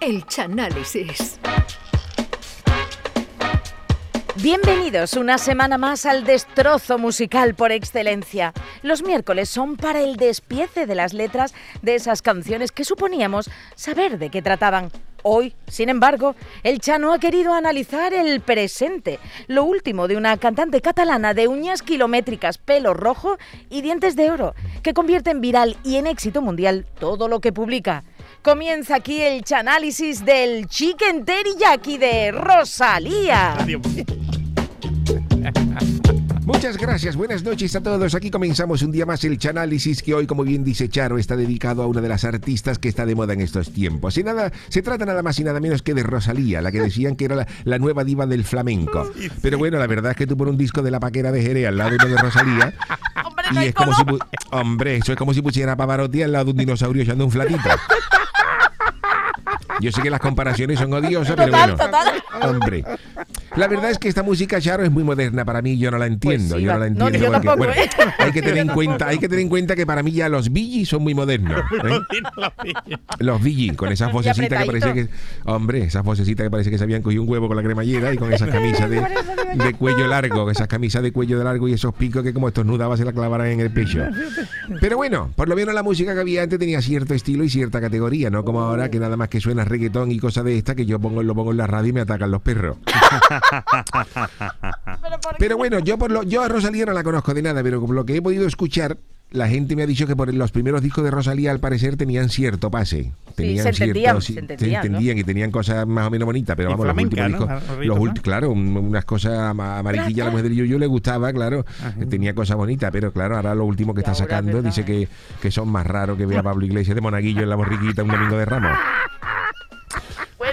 El Chanálisis. Bienvenidos una semana más al destrozo musical por excelencia. Los miércoles son para el despiece de las letras de esas canciones que suponíamos saber de qué trataban. Hoy, sin embargo, el Chano ha querido analizar el presente, lo último de una cantante catalana de uñas kilométricas, pelo rojo y dientes de oro, que convierte en viral y en éxito mundial todo lo que publica. Comienza aquí el chanálisis del Chicken Teriyaki de Rosalía. Muchas gracias, buenas noches a todos. Aquí comenzamos un día más el Chanálisis que hoy, como bien dice Charo, está dedicado a una de las artistas que está de moda en estos tiempos. Y nada, se trata nada más y nada menos que de Rosalía, la que decían que era la, la nueva diva del flamenco. Pero bueno, la verdad es que tú por un disco de la paquera de Jerez al lado de uno de Rosalía. Hombre, y es como si, hombre, eso es como si pusiera a Pavarotti al lado de un dinosaurio echando un flatito. Yo sé que las comparaciones son odiosas, pero Total, bueno. total. Hombre, la verdad es que esta música, Charo, es muy moderna para mí. Yo no la entiendo. Pues sí, yo no la entiendo. ni yo porque, tampoco, bueno, ¿eh? hay que tener en cuenta, hay que tener en cuenta que para mí ya los Billys son muy modernos. ¿eh? Los Billys, con esas vocecitas que parece que, hombre, esas vocecitas que parece que se habían cogido un huevo con la cremallera y con esas camisas de, de cuello largo, esas camisas de cuello largo y esos picos que como estornudaba se la clavaran en el pecho. Pero bueno, por lo menos la música que había antes tenía cierto estilo y cierta categoría, no como ahora que nada más que suena reggaetón y cosas de esta que yo pongo lo pongo en la radio y me atacan los perros. Pero bueno, yo por lo, yo a Rosalía no la conozco de nada, pero por lo que he podido escuchar, la gente me ha dicho que por los primeros discos de Rosalía al parecer tenían cierto pase. Tenían se entendían, cierto- se entendían, y tenían cosas más o menos bonitas, pero Y vamos, los últimos discos, los ulti- claro, un- unas cosas ama- amarillas a la mujer del Yuyu le gustaba, claro, tenía cosas bonitas, pero claro, ahora lo último que Y está sacando ¿verdad? dice que, que son más raros que vea a Pablo Iglesias de Monaguillo en la borriquita un domingo de Ramos.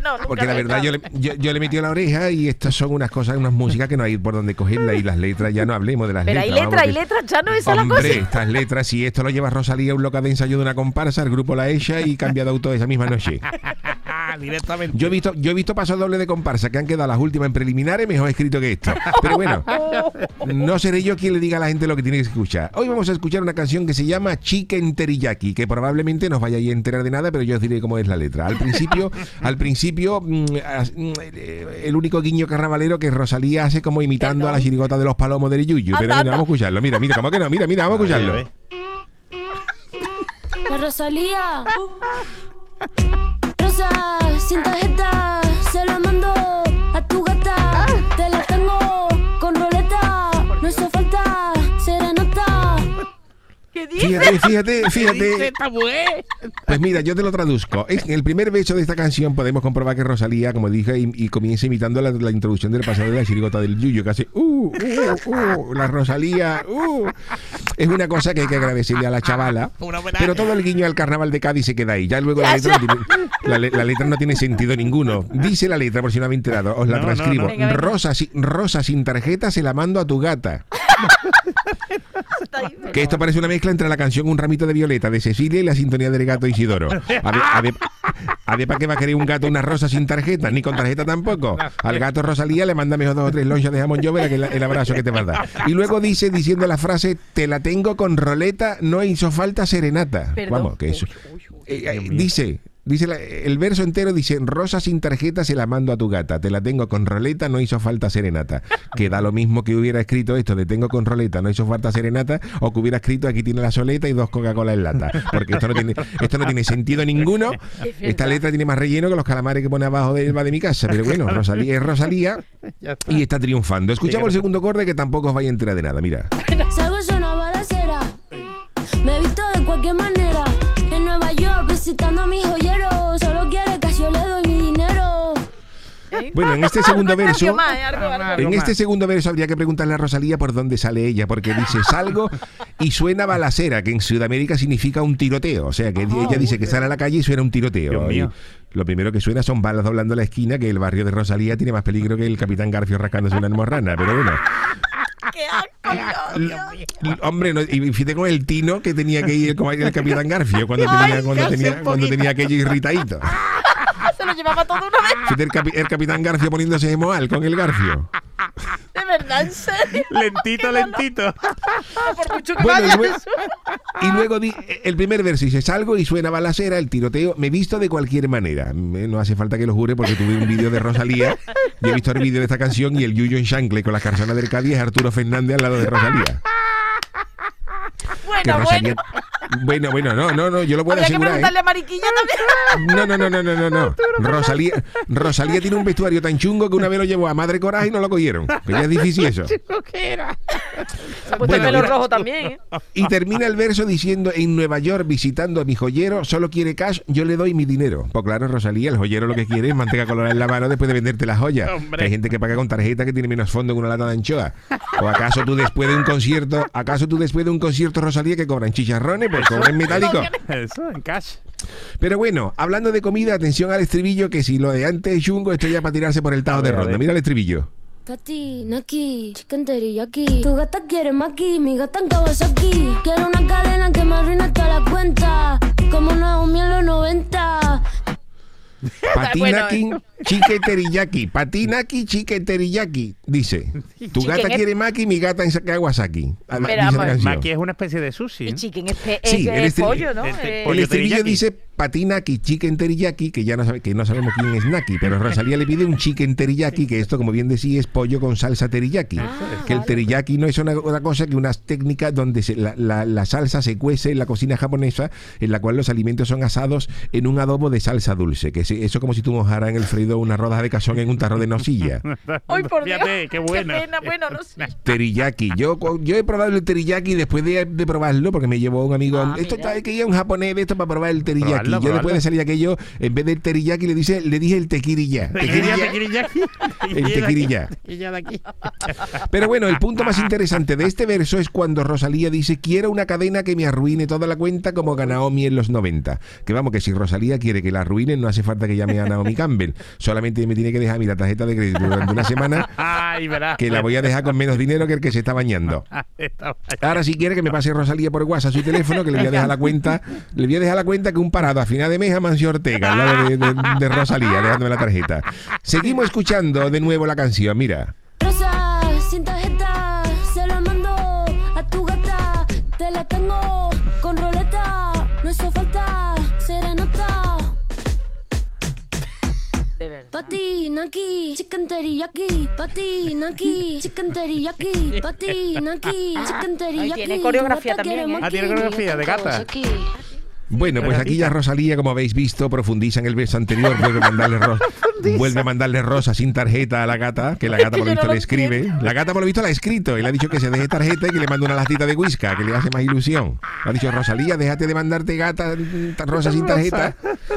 Nunca Porque la verdad yo le, yo, yo le metí la oreja y estas son unas cosas, unas músicas que no hay por donde cogerla y las letras, ya no hablemos de las Pero hay letras. hay que- letra, Chano, esa es la Hombre, cosa. estas letras, si esto lo lleva Rosalía a un local de ensayo de una comparsa, el grupo la echa y cambia de auto esa misma noche. Directamente. Yo he visto, yo he visto pasos dobles de comparsa que han quedado las últimas en preliminares mejor escrito que esto. Pero bueno, no seré yo quien le diga a la gente lo que tiene que escuchar. Hoy vamos a escuchar una canción que se llama Chicken Teriyaki, que probablemente no os vayáis a enterar de nada, pero yo os diré cómo es la letra. Al principio, al principio, mm, mm, eh, el único guiño carnavalero que Rosalía hace como imitando a la chirigota de los palomos del Yuyu. Pero mira, vamos a escucharlo. Mira, mira, ¿cómo que no? Mira, mira, vamos a escucharlo. Rosalía. Rosa, sin tarjeta, se la mando a tu gata. Ah. Te ¿Qué dice? Fíjate, fíjate, Dice fíjate. esta mujer. Pues mira, yo te lo traduzco. En el primer verso de esta canción podemos comprobar que Rosalía, como dije, y, y comienza imitando la, la introducción del pasado de la chirigota del Yuyo, que hace uh, uh, uh, la Rosalía, uh. Es una cosa que hay que agradecerle a la chavala. Homenaje. Pero todo el guiño al carnaval de Cádiz se queda ahí. Ya luego la letra, no tiene, la, le- la letra no tiene sentido ninguno. Dice la letra, por si no habéis enterado, os la No, transcribo. no. Rosa, si- rosa sin tarjeta se la mando a tu gata. Que esto parece una mezcla entre la canción Un ramito de violeta de Cecilia y la sintonía del gato Isidoro. A ver, a ver, a ver, ¿para qué va a querer un gato una rosa sin tarjeta? Ni con tarjeta tampoco. Al gato Rosalía le manda mejor dos o tres lonchas de jamón yo verá que el, el abrazo que te va a dar. Y luego dice, diciendo la frase, te la tengo con roleta, no hizo falta serenata. Perdón. Vamos, que eso. Eh, eh, dice... Dice la- el verso entero dice rosa sin tarjeta se la mando a tu gata. Te la tengo con roleta no hizo falta serenata. Que da lo mismo que hubiera escrito esto de tengo con roleta no hizo falta serenata o que hubiera escrito aquí tiene la soleta y dos Coca-Cola en lata porque esto no tiene esto no tiene sentido ninguno. Esta letra tiene más relleno que los calamares que pone abajo de, de mi casa. Pero bueno Rosalía es Rosalía y está triunfando. Escuchamos el segundo corte que tampoco os vaya a enterar de nada mira. Me he visto de cualquier manera. En Nueva York visitando a mis joyeros, bueno en este segundo verso más, ¿eh? Algo, algo. Algo En este segundo verso habría que preguntarle a Rosalía por dónde sale ella, porque dice salgo y suena balacera, que en Sudamérica significa un tiroteo. O sea, que ella dice que sale a la calle y suena un tiroteo. Dios Y mío. lo primero que suena son balas doblando la esquina, que el barrio de Rosalía tiene más peligro que el capitán Garfio rascándose una almorrana. Pero bueno, ¡Qué asco, Dios, Dios. l- hombre, no- y fíjate con el tino que tenía que ir como el capitán Garfio cuando tenía, cuando tenía, cuando tenía aquello irritadito. Se lo llevaba todo una vez. El, capi- el capitán Garfio poniéndose de moal con el Garfio. De verdad. ¿En serio? Lentito, lentito. Por mucho que Bueno, y luego, eso. y luego di- el primer verso dice, salgo y suena balacera, el tiroteo, me visto de cualquier manera. Eh, No hace falta que lo jure porque tuve un vídeo de Rosalía, yo he visto el vídeo de esta canción y el Yuyo en Shankle con las carzonas del Cádiz es Arturo Fernández al lado de Rosalía. Que Bueno, Rosalía- bueno. Bueno, bueno, no, no, no, yo lo puedo Habría que asegurar. ¿eh? preguntarle a Mariquilla también. No, no, no, no, no, no, no. Rosalía, Rosalía tiene un vestuario tan chungo que una vez lo llevó a Madre Coraje y no lo cogieron. Que ya es difícil eso. Se ha puesto Bueno, el pelo mira. rojo también. ¿eh? Y termina el verso diciendo, en Nueva York visitando a mi joyero, solo quiere cash, yo le doy mi dinero. Pues claro, Rosalía, el joyero lo que quiere es manteca colorada en la mano después de venderte las joyas. Que hay gente que paga con tarjeta que tiene menos fondo que una lata de anchoa. ¿O acaso tú después de un concierto, acaso tú después de un concierto, Rosalía, que cobran chicharrones, pues cobran metálicos? Eso, en cash. Pero bueno, hablando de comida, atención al estribillo, que si lo de antes es chungo, esto ya para tirarse por el tajo A de ronda. Mira el estribillo. Patina aquí, chicken teriyaki. Tu gata quiere maki, mi gata en Kawasaki. Quiero una cadena que me arruine toda la cuenta. Como Naomi en los 90. Patinaki, chique teriyaki. Patinaki, chique teriyaki. Dice, tu Chicken gata es- quiere maki, mi gata en Kawasaki. Espera, dice la canción. Maki es una especie de sushi. Y ¿no? chicken es, pe- Sí, es- el es estri- pollo, ¿no? el- el Eh, El pollo estribillo teriyaki. dice patinaki, chicken teriyaki, que ya no, sabe, que no sabemos quién es Naki, pero Rosalía le pide un chicken teriyaki, que esto, como bien decía, es pollo con salsa teriyaki. que el teriyaki no es una, otra cosa que unas técnicas donde se- la, la- la salsa se cuece en la cocina japonesa, en la cual los alimentos son asados en un adobo de salsa dulce, que es- eso como si tú mojaras en el freído una rodaja de cazón en un tarro de nocilla. Ay, por Dios. Fíjate, qué bueno. pena, bueno, no sé. Teriyaki. Yo, yo he probado el teriyaki después de, de probarlo, porque me llevó un amigo. Ah, esto mira. hay que ir a un japonés de esto para probar el teriyaki. Probarlo, yo después de salir aquello, en vez del teriyaki le dice, le dije el tequirilla. Tequirilla, Tequirilla. El tequirilla. Aquí. Pero bueno, el punto más interesante de este verso es cuando Rosalía dice, quiero una cadena que me arruine toda la cuenta como a Naomi en los 90. Que vamos, que si Rosalía quiere que la arruinen, no hace falta que llame a Naomi Campbell. Solamente me tiene que dejar mi la tarjeta de crédito durante una semana, que la voy a dejar con menos dinero que el que se está bañando. Ahora si quiere que me pase Rosalía por WhatsApp su teléfono, que le voy a dejar la cuenta, le voy a dejar la cuenta que un parado a final de mes a Mancio Ortega, al lado de, de- de Rosalía, dejándome la tarjeta. Seguimos escuchando de nuevo la canción, mira. Rosa, sin tarjeta, se la mando a tu gata. Te la tengo con roleta, no hizo falta serenata. De verdad. Patina aquí, chicken teriyaki. Patina aquí, chicken teriyaki. Patina aquí, chicken teriyaki. tiene coreografía también, ¿eh? Ah, tiene coreografía de gata. Bueno, pues aquí ya Rosalía, como habéis visto, profundiza en el verso anterior, vuelve a mandarle, ro- vuelve a mandarle rosa sin tarjeta a la gata, que la gata por lo no visto lo le escribe. entiendo. La gata por lo visto la ha escrito y le ha dicho que se deje tarjeta y que le mande una latita de whisky, que le hace más ilusión. Le ha dicho, Rosalía, déjate de mandarte gata ta- rosa sin tarjeta,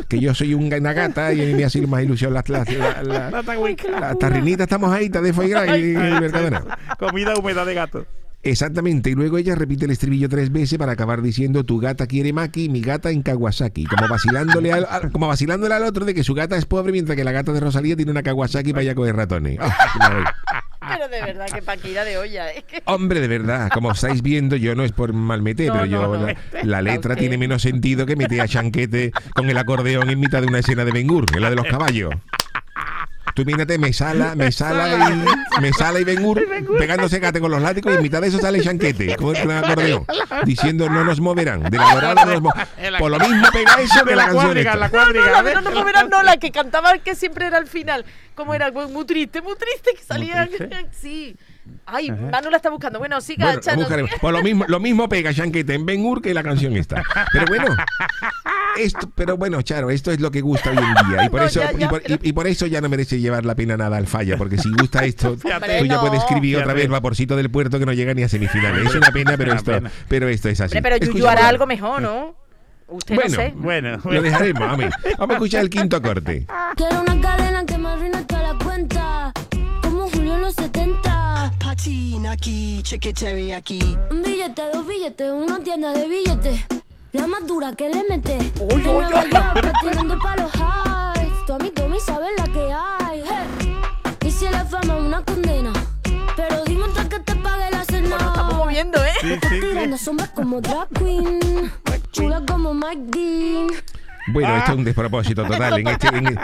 que yo soy un- una gata y a mí me hace más ilusión las las- la- la- las tarrinitas estamos ahí, de foie gras y, y Mercadona. Comida húmeda de gato. Exactamente, y luego ella repite el estribillo tres veces para acabar diciendo tu gata quiere maki, mi gata en Kawasaki, como vacilándole al, al- como vacilándole al otro de que su gata es pobre mientras que la gata de Rosalía tiene una Kawasaki para ir a coger ratones. Ah. Pero de verdad, que paquira de olla. ¿eh? Que- Hombre, de verdad, como estáis viendo, yo no es por mal meter, No, pero yo no. la, la letra tiene menos sentido que meter a Chanquete con el acordeón en mitad de una escena de Ben Hur, en la de los caballos. Tú imagínate, me sala, me sala y me sala y Ben Hur pegándose gate con los látigos y en mitad de eso sale Chanquete con el acordeón diciendo no nos moverán, de la dorada no nos mo-". Por lo mismo pega eso que De la, la canción cuadriga, la No, cuadriga. no, pero no me verán, no, la que cantaba que siempre era al final. ¿Cómo era? Muy, muy triste, muy triste que salía. triste? Sí. Ay, Manu la está buscando. Bueno, siga, Bueno. Por lo mismo, lo mismo pega Chanquete en Ben Hur que la canción esta. Pero bueno, esto, pero bueno, Charo, esto es lo que gusta hoy en día. Y por, No, eso, ya, ya, y por, pero- y- y por eso ya no merece llevar la pena nada al falla, porque si gusta esto, tú ya no. puedes escribir otra vez vaporcito del puerto que no llega ni a semifinales. Es una pena, pero Una esto, pena. pero esto es así. Pero Yuyu hará bueno, algo mejor, ¿no? Usted Bueno, no sé. Bueno, Lo dejaremos, vamos. Vamos a escuchar el quinto corte. Quiero una aquí, chicken teriyaki. Un billete, dos billetes, una tienda de billetes. La más dura que le mete. Uy, En uy, uy. Pa' los highs. Tommy, Tommy, sabes la que hay. hey. Y si la fama es una condena. Pero dime antes que te pague la cena. Bueno, estamos moviendo, ¿eh? Sí, Estás sí, sí. tirando sombras como drag queen. Chula como Mike Dean. Bueno, esto es un despropósito total. En este, en,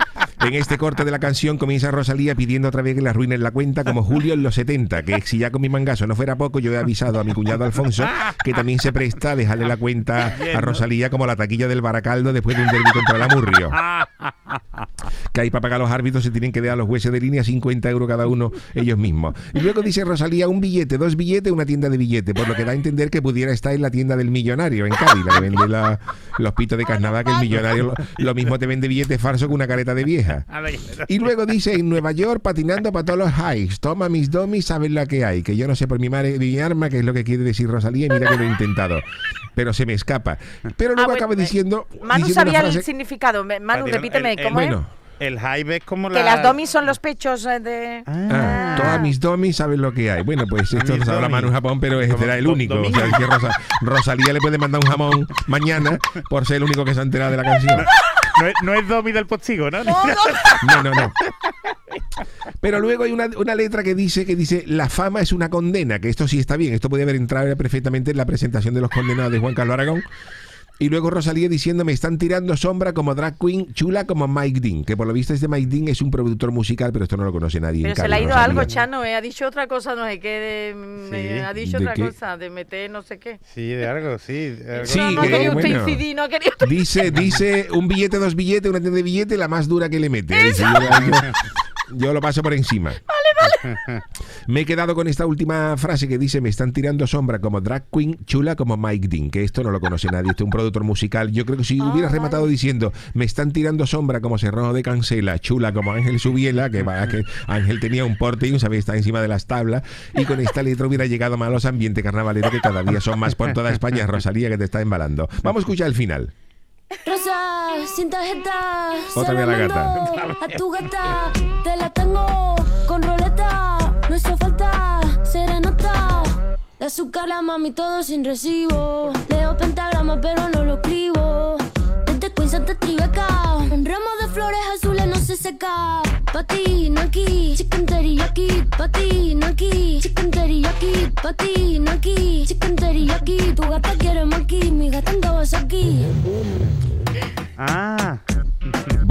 En este corte de la canción comienza Rosalía pidiendo otra vez que le arruinen la cuenta como Julio en los 70, que si ya con mi mangazo no fuera poco, yo he avisado a mi cuñado Alfonso que también se presta a dejarle la cuenta a Rosalía como la taquilla del Baracaldo después de un derbi contra el Amurrio. Que ahí para pagar los árbitros se tienen que dar a los jueces de línea 50 euros cada uno ellos mismos. Y luego dice Rosalía un billete, dos billetes, una tienda de billete, por lo que da a entender que pudiera estar en la tienda del millonario en Cádiz, la que vende la- los pitos de carnaval, que el millonario lo, lo mismo te vende billetes falsos que una careta de vieja. Y luego dice, en Nueva York patinando para todos los highs. Toma mis domis, sabes lo que hay. Que yo no sé por mi madre mi arma qué es lo que quiere decir Rosalía y mira que lo he intentado. Pero se me escapa. Pero luego Ah, bueno, acaba eh, diciendo... Manu diciendo sabía el significado. Manu, repíteme, el- el- ¿cómo es? Bueno, El hype es como la... Que las domis son los pechos eh, de... ah, todas mis domis sabes lo que hay. Bueno, pues esto habla domis. Manu en Japón, pero este Como será el único. O sea, domingo. es que Rosa- Rosalía le puede mandar un jamón mañana por ser el único que se ha enterado de la canción. No es, no es domi del postigo, ¿no? No, no, no. Pero luego hay una, una letra que dice que dice la fama es una condena, que esto sí está bien, esto podía haber entrado perfectamente en la presentación de los condenados de Juan Carlos Aragón. Y luego Rosalía diciendo me están tirando sombra como drag queen, chula como Mike Dean, que por lo visto este Mike Dean es un productor musical, pero esto no lo conoce nadie. Pero en se le ha ido Rosalía. algo, Chano, ¿eh? Ha dicho otra cosa, no sé qué, de, Sí. ha dicho ¿De otra qué? cosa, de meter no sé qué. Sí, de algo, sí. de algo. Sí, no, no usted bueno. incidir, no quería usted- Dice, dice un billete, dos billetes, una tienda de billete, la más dura que le mete. Dice, yo, yo- yo lo paso por encima. Me he quedado con esta última frase que dice, me están tirando sombra como drag queen, chula como Mike Dean, que esto no lo conoce nadie, este es un productor musical. Yo creo que si hubieras rematado diciendo, me están tirando sombra como Cerrojo de Cancela, chula como Ángel Subiela, que, va, que Ángel tenía un porte y un sabía estar encima de las tablas, y con esta letra hubiera llegado más a los ambientes carnavaleros que cada día son más por toda España, Rosalía, que te está embalando. Vamos a escuchar el final. Rosa, sin tarjeta. Otra vez la la gata. A tu gata, te la tengo. No hizo falta serenata. De azúcar la mami todo sin recibo. Leo pentagrama pero no lo escribo. Desde Queens hasta Tribeca. Un ramo de flores azules no se seca. Pa' ti, no aquí. Chicken teriyaki. Pa' ti, no aquí. Chicken teriyaki. Pa' ti, no aquí. Chicken teriyaki. Tu gata quiere maki. Mi gata en Kawasaki. Ah,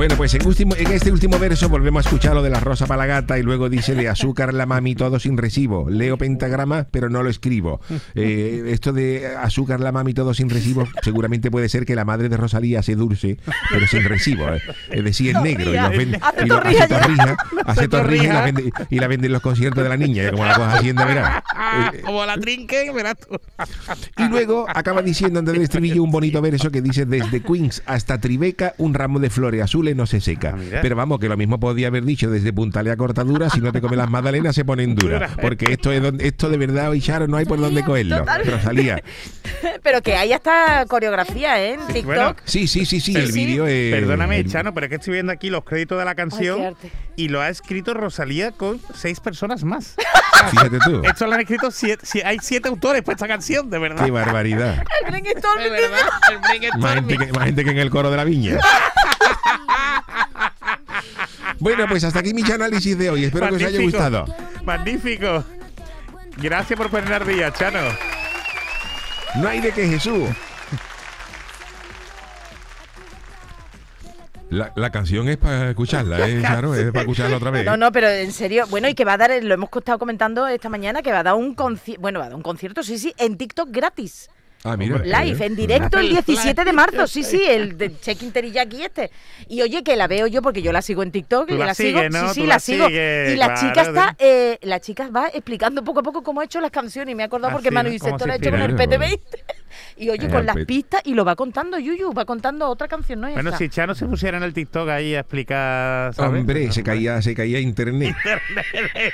Bueno, pues en, último- en este último verso volvemos a escuchar lo de la rosa para la gata y luego dice de azúcar la mami todo sin recibo. Leo pentagrama, pero no lo escribo. Eh, esto de azúcar la mami todo sin recibo seguramente puede ser que la madre de Rosalía hace dulce, pero sin recibo. eh. Es decir, en negro. Y, los vende- Hace y lo- torrija hace torrija, hace torrija y la vende, y la vende en los conciertos de la niña, como la cosa hacienda, verás. Eh, como la trinque, verás tú. y luego acaba diciendo antes del estribillo un bonito verso que dice desde Queens hasta Tribeca un ramo de flores azules no se seca. Ah. Pero vamos, que lo mismo podía haber dicho desde Puntale a Cortadura, si no te comes las magdalenas se ponen duras. Porque esto es donde, esto de verdad, Charo, no hay por dónde cogerlo. Rosalía. Pero que hay hasta coreografía, ¿eh? En TikTok. bueno. Sí, sí, sí, sí, el sí, vídeo es... Perdóname, el- Chano, pero es que estoy viendo aquí los créditos de la canción y lo ha escrito Rosalía con seis personas más. Fíjate tú. Esto lo han escrito siete, si- hay siete autores para esta canción, de verdad. Qué barbaridad. El gente, que, más gente que en el coro de la viña. Bueno, pues hasta aquí mi análisis de hoy. Espero que os haya gustado. Magnífico. Gracias por poner día, Chano. No hay de qué Jesús. La, la canción es para escucharla, ¿eh, Charo? Es para escucharla otra vez. No, no, pero en serio, bueno, y que va a dar, lo hemos estado comentando esta mañana, que va a dar un concierto, bueno, va a dar un concierto, sí, sí, en TikTok gratis. Ah, mira. Live, en directo el 17 de marzo, sí, sí, el de Check-in Teriyaki este. Y oye, que la veo yo porque yo la sigo en TikTok, Tú y la la sigo, sí, sí, Tú la, la sigo. y la claro, chica está, eh, la chica va explicando poco a poco cómo ha hecho las canciones y me he acordado Ah, porque Manu ¿no? dice, ¿Cómo esto se lo ha hecho con el inspira? PT20. Y oye, con las pistas y lo va contando Yuyu, va contando otra canción, ¿no? Bueno, Esta. si Chano se pusiera en el TikTok ahí a explicar. ¿sabes? Hombre, se caía, se caía internet.